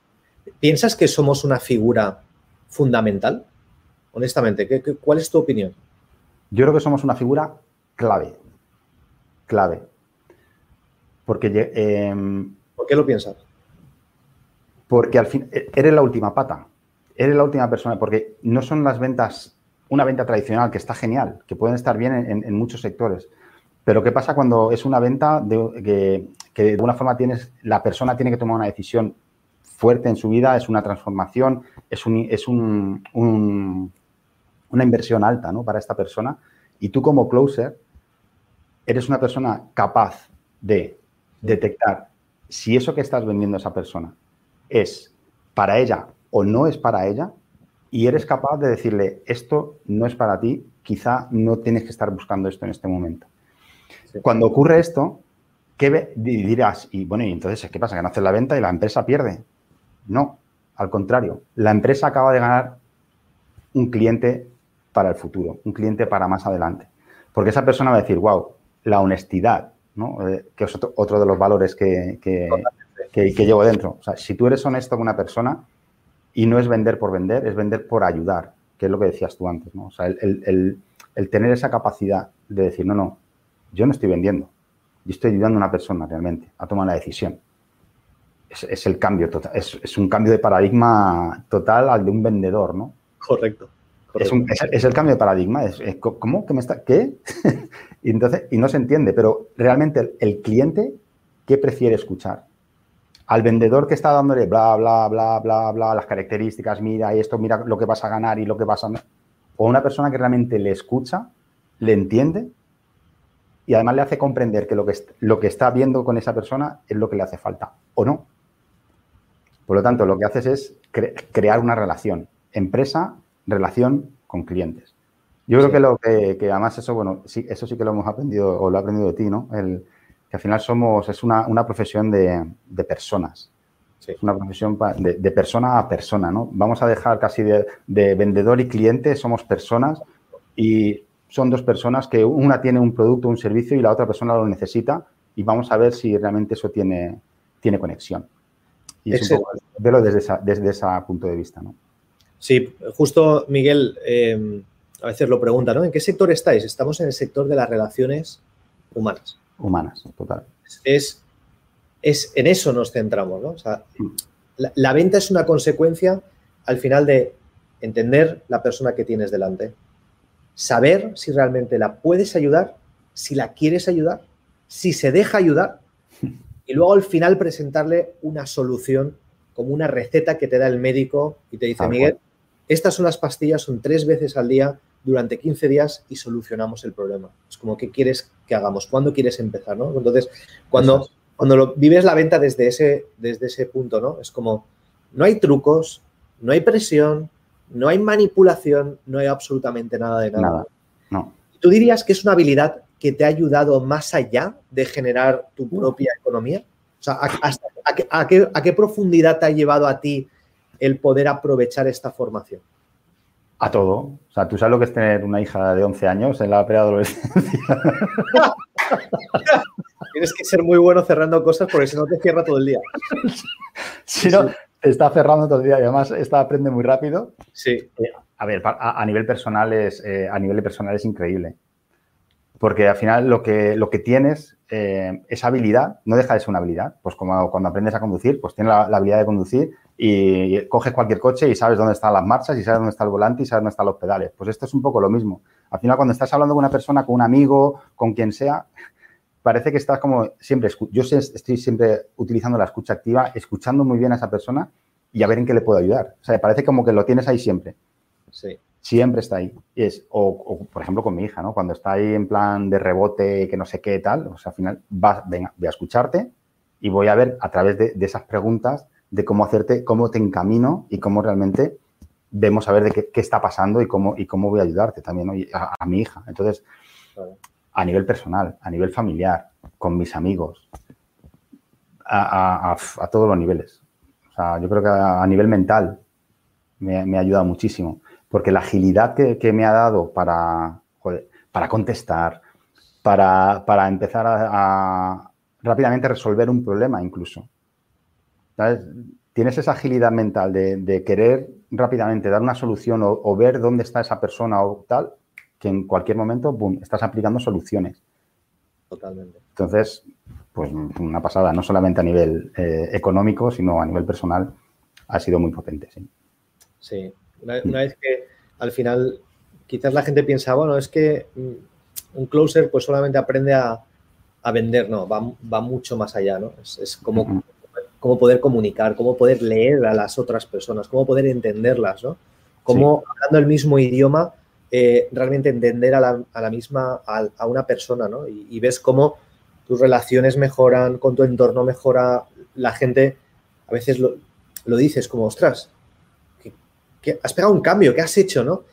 ¿Piensas que somos una figura fundamental? Honestamente, ¿qué, cuál es tu opinión? Yo creo que somos una figura clave. Clave. Porque. Em, ¿Por qué lo piensas? Porque al fin e, eres la última pata. Eres la última persona. Porque no son las ventas una venta tradicional que está genial, que pueden estar bien en, muchos sectores. Pero ¿qué pasa cuando es una venta de, que, de alguna forma tienes, la persona tiene que tomar una decisión fuerte en su vida, es una transformación, es, un, es un, una inversión alta ¿no? para esta persona y tú como closer eres una persona capaz de detectar si eso que estás vendiendo a esa persona es para ella o no es para ella y eres capaz de decirle, esto no es para ti, quizá no tienes que estar buscando esto en este momento. Cuando ocurre esto, ¿qué dirás? Y bueno, y entonces, ¿qué pasa? Que no haces la venta y la empresa pierde. No, al contrario, la empresa acaba de ganar un cliente para el futuro, un cliente para más adelante. Porque esa persona va a decir, wow, la honestidad, ¿no? Eh, que es otro, de los valores que, que, llevo dentro. O sea, si tú eres honesto con una persona y no es vender por vender, es vender por ayudar, que es lo que decías tú antes, ¿no? O sea, el, tener esa capacidad de decir, no, no, yo no estoy vendiendo, yo estoy ayudando a una persona realmente a tomar la decisión. Es, el cambio total, es, es, un cambio de paradigma total al de un vendedor, ¿no? Correcto. Es, el cambio de paradigma. Es, ¿Cómo? ¿Qué me está? ¿Qué? *laughs* y entonces, y no se entiende, pero realmente el, cliente, ¿qué prefiere escuchar? Al vendedor que está dándole bla, bla, bla, bla, bla, las características, mira esto, mira lo que vas a ganar y lo que vas a... O una persona que realmente le escucha, le entiende y además le hace comprender que lo que, lo que está viendo con esa persona es lo que le hace falta, o no. Por lo tanto, lo que haces es crear una relación. Empresa relación con clientes. Yo creo que lo que, además eso, bueno, sí, eso sí que lo hemos aprendido o lo he aprendido de ti, ¿no? El, que al final somos, es una, profesión de, personas. Es una profesión de, persona a persona, ¿no? Vamos a dejar casi de, vendedor y cliente, somos personas y son dos personas que una tiene un producto, un servicio y la otra persona lo necesita y vamos a ver si realmente eso tiene, tiene conexión. Y es un poco verlo desde, esa, desde ese punto de vista, ¿no? Sí, justo Miguel eh, a veces lo pregunta, ¿no? ¿En qué sector estáis? Estamos en el sector de las relaciones humanas. Humanas, total. Es, es en eso nos centramos, ¿no? O sea, la, venta es una consecuencia al final de entender la persona que tienes delante, saber si realmente la puedes ayudar, si la quieres ayudar, si se deja ayudar *laughs* y luego al final presentarle una solución como una receta que te da el médico y te dice, Miguel, estas son las pastillas, son tres veces al día durante 15 días y solucionamos el problema. Es como, ¿qué quieres que hagamos? ¿Cuándo quieres empezar? ¿no? Entonces, cuando, cuando lo, vives la venta desde ese, desde ese punto, ¿no? Es como, no hay trucos, no hay presión, no hay manipulación, no hay absolutamente nada de nada. Nada, no. ¿Tú dirías que es una habilidad que te ha ayudado más allá de generar tu propia economía? O sea, ¿a, qué, profundidad te ha llevado a ti el poder aprovechar esta formación? A todo. O sea, tú sabes lo que es tener una hija de 11 años en la preadolescencia. *laughs* Tienes que ser muy bueno cerrando cosas porque si no te cierra todo el día. *laughs* Si no, está cerrando todo el día y además esta aprende muy rápido. Sí. Eh, a ver, a, nivel personal es, eh, a nivel personal es increíble. Porque al final lo que, lo que tienes, eh, esa habilidad, no deja de ser una habilidad. Pues como cuando aprendes a conducir, pues tienes la habilidad de conducir y coges cualquier coche y sabes dónde están las marchas y sabes dónde está el volante y sabes dónde están los pedales. Pues esto es un poco lo mismo. Al final, cuando estás hablando con una persona, con un amigo, con quien sea, parece que estás como siempre, yo estoy siempre utilizando la escucha activa, escuchando muy bien a esa persona y a ver en qué le puedo ayudar. O sea, parece como que lo tienes ahí siempre. Sí. Siempre está ahí. es, o, por ejemplo, con mi hija, ¿no? Cuando está ahí en plan de rebote, que no sé qué tal, o sea, al final, va, venga, voy a escucharte y voy a ver a través de esas preguntas de cómo hacerte, cómo te encamino y cómo realmente vemos a ver de qué, está pasando y cómo, y cómo voy a ayudarte también a, mi hija. Entonces, a nivel personal, a nivel familiar, con mis amigos, a, todos los niveles. O sea, yo creo que a, nivel mental me, ha ayudado muchísimo, porque la agilidad que, me ha dado para, para contestar, para, para empezar a rápidamente resolver un problema incluso. Tienes esa agilidad mental de, querer rápidamente dar una solución o, ver dónde está esa persona o tal, que en cualquier momento, boom, estás aplicando soluciones. Totalmente. Entonces, pues una pasada, no solamente a nivel eh, económico, sino a nivel personal, ha sido muy potente, sí. Sí, una, vez que al final quizás la gente piensa, bueno, es que mm, un closer pues solamente aprende a, vender, no, va, mucho más allá, ¿no? Es, como, cómo poder comunicar, cómo poder leer a las otras personas, cómo poder entenderlas, ¿no? Cómo, hablando el mismo idioma, eh, realmente entender a la, misma, a, una persona, ¿no? Y, ves cómo tus relaciones mejoran, con tu entorno mejora, la gente a veces lo, dices como, ostras, que, has pegado un cambio, ¿qué has hecho, no?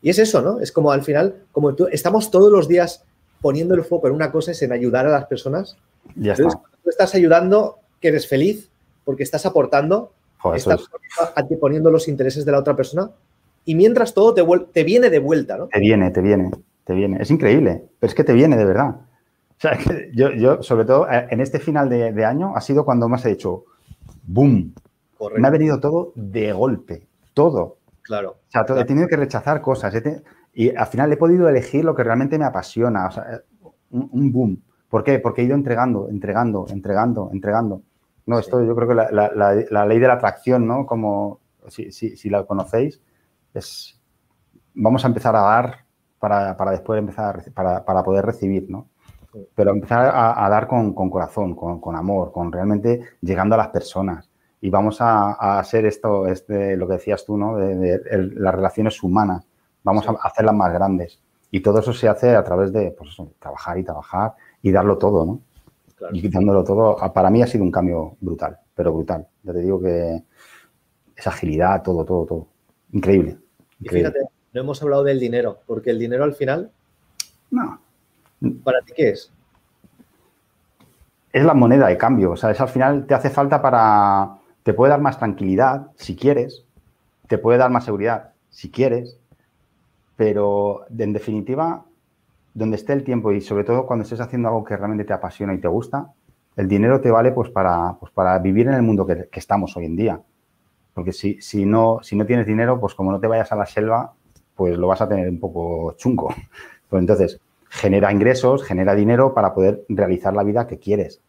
Y es eso, ¿no? Es como al final, como tú, estamos todos los días poniendo el foco en una cosa, es en ayudar a las personas. Ya está. Tú estás ayudando, que eres feliz, porque estás aportando, estás poniendo los intereses de la otra persona y mientras todo te, te, viene de vuelta, ¿no? Te viene, te viene, te viene. Es increíble, pero es que te viene de verdad. O sea, yo, yo, sobre todo, eh, en este final de, año ha sido cuando más he hecho boom. Me ha venido todo de golpe, todo. Claro. O sea, he tenido que rechazar cosas. y al final he podido elegir lo que realmente me apasiona. O sea, un, boom. ¿Por qué? Porque he ido entregando, entregando, entregando, entregando. No, esto yo creo que la, ley de la atracción, ¿no? Como si, si, la conocéis, es vamos a empezar a dar para, después empezar para, para, poder recibir, ¿no? Pero empezar a, dar con, corazón, con, amor, con realmente llegando a las personas. Y vamos a, hacer esto, este, lo que decías tú, ¿no? De, las relaciones humanas. Vamos a hacerlas más grandes. Y todo eso se hace a través de, pues trabajar y trabajar y darlo todo, ¿no? Y dándolo todo, para mí ha sido un cambio brutal, pero brutal. Ya te digo que esa agilidad, todo, todo, todo. Increíble. Y fíjate, no hemos hablado del dinero, porque el dinero al final. No. ¿Para ti qué es? Es la moneda de cambio. O sea, es al final te hace falta para. Te puede dar más tranquilidad si quieres. Te puede dar más seguridad si quieres. Pero en definitiva, donde esté el tiempo y sobre todo cuando estés haciendo algo que realmente te apasiona y te gusta, el dinero te vale pues para, pues para vivir en el mundo que, que estamos hoy en día. Porque si, si, no, si no tienes dinero, pues como no te vayas a la selva, pues lo vas a tener un poco chungo. *laughs* Pues entonces, genera ingresos, genera dinero para poder realizar la vida que quieres.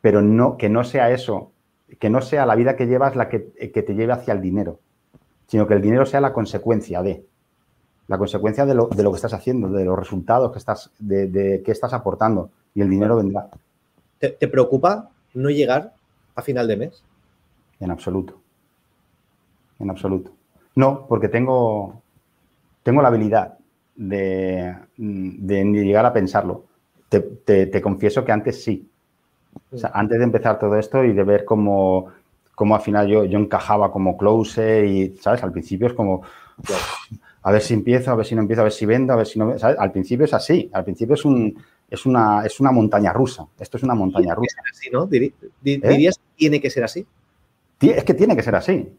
Pero no, que no sea eso, que no sea la vida que llevas la que, te lleve hacia el dinero, sino que el dinero sea la consecuencia de, la consecuencia de lo, de lo que estás haciendo, de los resultados que estás, de, que estás aportando y el dinero vendrá. ¿Te preocupa no llegar a final de mes? En absoluto en absoluto. No, porque tengo, tengo la habilidad de, llegar a pensarlo. Te, confieso que antes sí. antes de empezar todo esto y de ver cómo, cómo al final yo, yo encajaba como close y, ¿sabes? Al principio es como, a ver si empiezo, a ver si no empiezo, a ver si vendo, a ver si no... ¿sabes? Al principio es así. Al principio es, un, es, una, es una montaña rusa. Esto es una montaña rusa. ¿no? ¿Eh? ¿Dirías que tiene que ser así? Es que tiene que ser así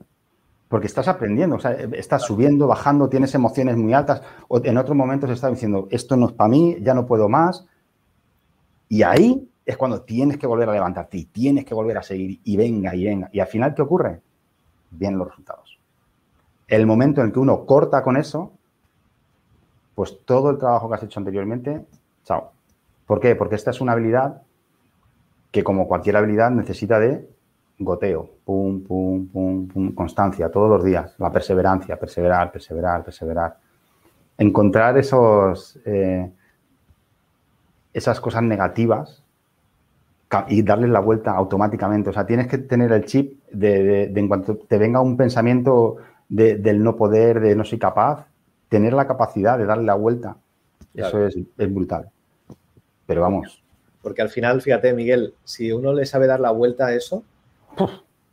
porque estás aprendiendo, o sea, estás subiendo, bajando, tienes emociones muy altas, o en otros momentos estás diciendo, esto no es para mí, ya no puedo más, y ahí es cuando tienes que volver a levantarte y tienes que volver a seguir y venga y venga. Y al final, ¿qué ocurre? Vienen los resultados. El momento en el que uno corta con eso, pues todo el trabajo que has hecho anteriormente, chao. ¿Por qué? Porque esta es una habilidad que como cualquier habilidad necesita de goteo, pum, pum, pum, pum, constancia, todos los días, la perseverancia, perseverar, perseverar, perseverar. Encontrar esos, eh, esas cosas negativas y darles la vuelta automáticamente. O sea, tienes que tener el chip de, en cuanto te venga un pensamiento del no poder, de no soy capaz, tener la capacidad de darle la vuelta. Eso es, es brutal. Pero vamos. Porque al final, fíjate, Miguel, si uno le sabe dar la vuelta a eso,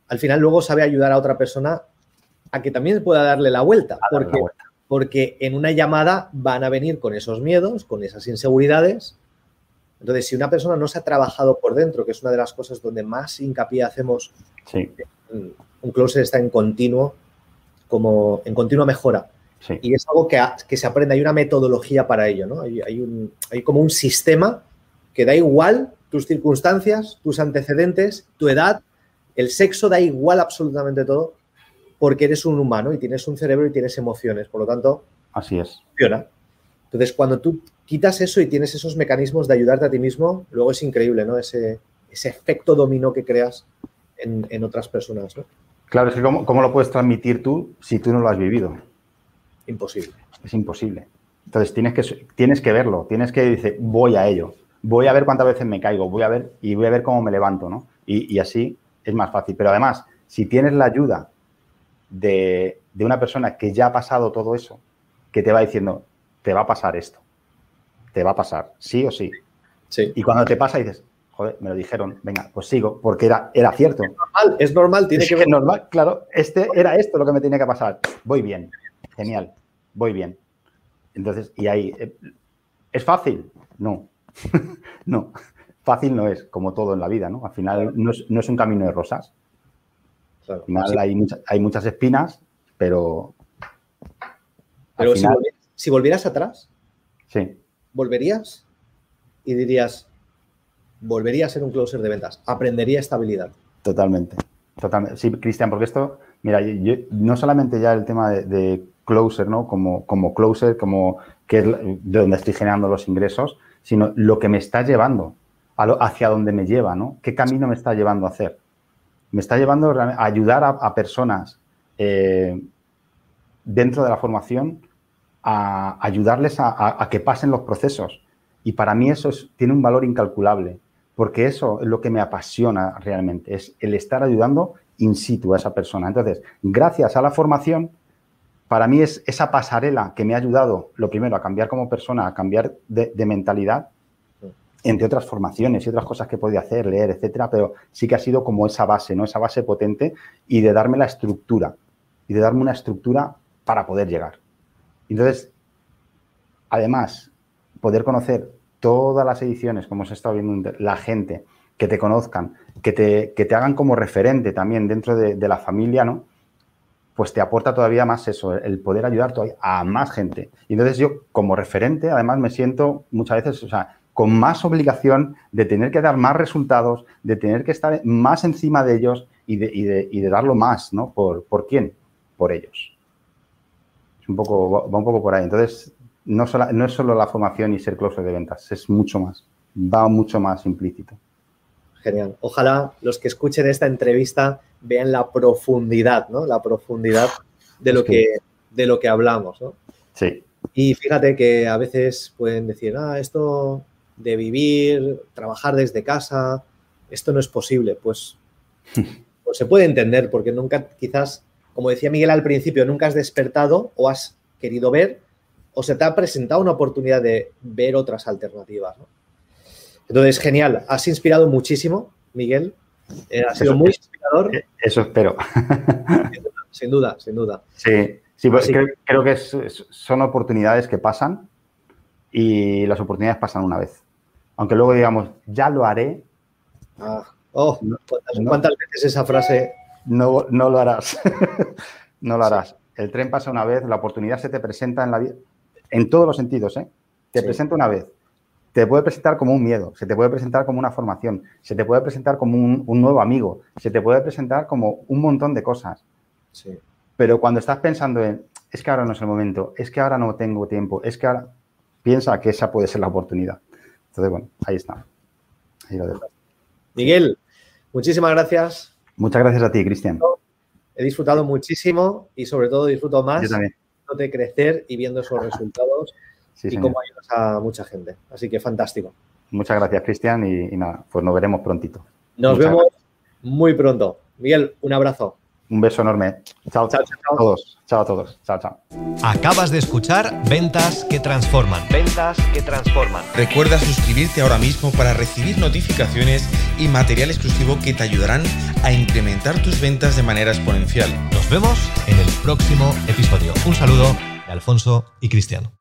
al final luego sabe ayudar a otra persona a que también pueda darle la vuelta. Porque, porque en una llamada van a venir con esos miedos, con esas inseguridades. Entonces, si una persona no se ha trabajado por dentro, que es una de las cosas donde más hincapié hacemos, un closer está en continuo, como en continua mejora. Y es algo que, que, se aprende, hay una metodología para ello, ¿no? Hay, hay como un sistema que da igual tus circunstancias, tus antecedentes, tu edad, el sexo da igual absolutamente todo porque eres un humano y tienes un cerebro y tienes emociones. Por lo tanto, así es. Funciona. Entonces, cuando tú quitas eso y tienes esos mecanismos de ayudarte a ti mismo, luego es increíble, ¿no? Ese, ese efecto dominó que creas en, otras personas, ¿no? Claro, es que ¿cómo, ¿cómo, lo puedes transmitir tú si tú no lo has vivido? Imposible. Es imposible. Entonces tienes que, tienes que verlo, tienes que decir, voy a ello, voy a ver cuántas veces me caigo, voy a ver y voy a ver cómo me levanto, ¿no? Y, y así es más fácil. Pero además, si tienes la ayuda de, de una persona que ya ha pasado todo eso, que te va diciendo, te va a pasar esto, te va a pasar, sí o sí. Sí. Y cuando te pasa dices, joder, me lo dijeron, venga, pues sigo, porque era, era cierto. Es normal, es normal, tiene Es que que ver. normal, claro, este era esto lo que me tenía que pasar. Voy bien, genial, voy bien. Entonces, y ahí, eh, ¿es fácil? No, *laughs* no, fácil no es, como todo en la vida, ¿no? Al final no es, no es un camino de rosas. Claro, Al final sí. hay, mucha- hay muchas espinas, pero Pero si, volvieras, si volvieras atrás, sí, volverías y dirías, volvería a ser un closer de ventas, aprendería estabilidad. Totalmente. Totalmente. Sí, Cristian, porque esto, mira, yo, no solamente ya el tema de, closer, ¿no? Como, como closer, como que es de donde estoy generando los ingresos, sino lo que me está llevando, hacia donde me lleva, ¿no? ¿Qué camino me está llevando a hacer? Me está llevando a ayudar a, personas eh, dentro de la formación a ayudarles a, que pasen los procesos. Y para mí eso es- tiene un valor incalculable, porque eso es lo que me apasiona realmente, es el estar ayudando in situ a esa persona. Entonces, gracias a la formación, para mí es esa pasarela que me ha ayudado, lo primero, a cambiar como persona, a cambiar de, de mentalidad, entre otras formaciones y otras cosas que podía hacer, leer, etcétera, pero sí que ha sido como esa base, ¿no? Esa base potente y de darme la estructura y de darme una estructura para poder llegar. Entonces, además, poder conocer todas las ediciones, como se está viendo, la gente, que te conozcan, que te, que te hagan como referente también dentro de, de la familia, ¿no? Pues te aporta todavía más eso, el poder ayudar a más gente. Y entonces yo, como referente, además me siento muchas veces, o sea, con más obligación de tener que dar más resultados, de tener que estar más encima de ellos y de, y de- y de darlo más, ¿no? ¿Por, ¿Por quién? Por ellos. Es un poco, va un poco por ahí. Entonces, no, sola- no es solo la formación y ser closer de ventas, es mucho más. Va mucho más implícito. Genial. Ojalá los que escuchen esta entrevista vean la profundidad, ¿no? La profundidad de lo Es que- que, de lo que hablamos, ¿no? Sí, Y fíjate que a veces pueden decir, ah, esto de vivir, trabajar desde casa, esto no es posible. Pues, *laughs* pues se puede entender, porque nunca, quizás, como decía Miguel al principio, nunca has despertado o has querido ver o se te ha presentado una oportunidad de ver otras alternativas. ¿no? Entonces, genial. Has inspirado muchísimo, Miguel. Eh, ha sido Eso- muy inspirador, eh, eso espero. *laughs* sin duda, sin duda. Sí, sí pues creo, creo que es- son oportunidades que pasan y las oportunidades pasan una vez. Aunque luego digamos, ya lo haré, Ah, oh, No, ¿cuántas, no. cuántas veces esa frase no, no lo harás. *laughs* no lo harás. El tren pasa una vez, la oportunidad se te presenta en la vida, en todos los sentidos, ¿eh? Te Sí. presenta una vez. Te puede presentar como un miedo, se te puede presentar como una formación, se te puede presentar como un, un nuevo amigo, se te puede presentar como un montón de cosas. Sí. Pero cuando estás pensando en, es que ahora no es el momento, es que ahora no tengo tiempo, es que ahora, piensa que esa puede ser la oportunidad. Entonces, bueno, ahí está. Ahí lo dejo. Miguel, muchísimas gracias. Muchas gracias a ti, Cristian. He disfrutado muchísimo y sobre todo disfruto más Yo también. Viéndote crecer y viendo esos resultados Sí, y señor. cómo ayudas a mucha gente. Así que fantástico. Muchas gracias, Cristian, y, y nada, pues nos veremos prontito. Nos Muchas vemos muy pronto. Miguel, un abrazo. Un beso enorme. Chao, Chao, chao, chao, a todos. Chao a todos. Chao, chao. Acabas de escuchar Ventas que Transforman. Ventas que transforman. Recuerda suscribirte ahora mismo para recibir notificaciones y material exclusivo que te ayudarán a incrementar tus ventas de manera exponencial. Nos vemos en el próximo episodio. Un saludo de Alfonso y Cristiano.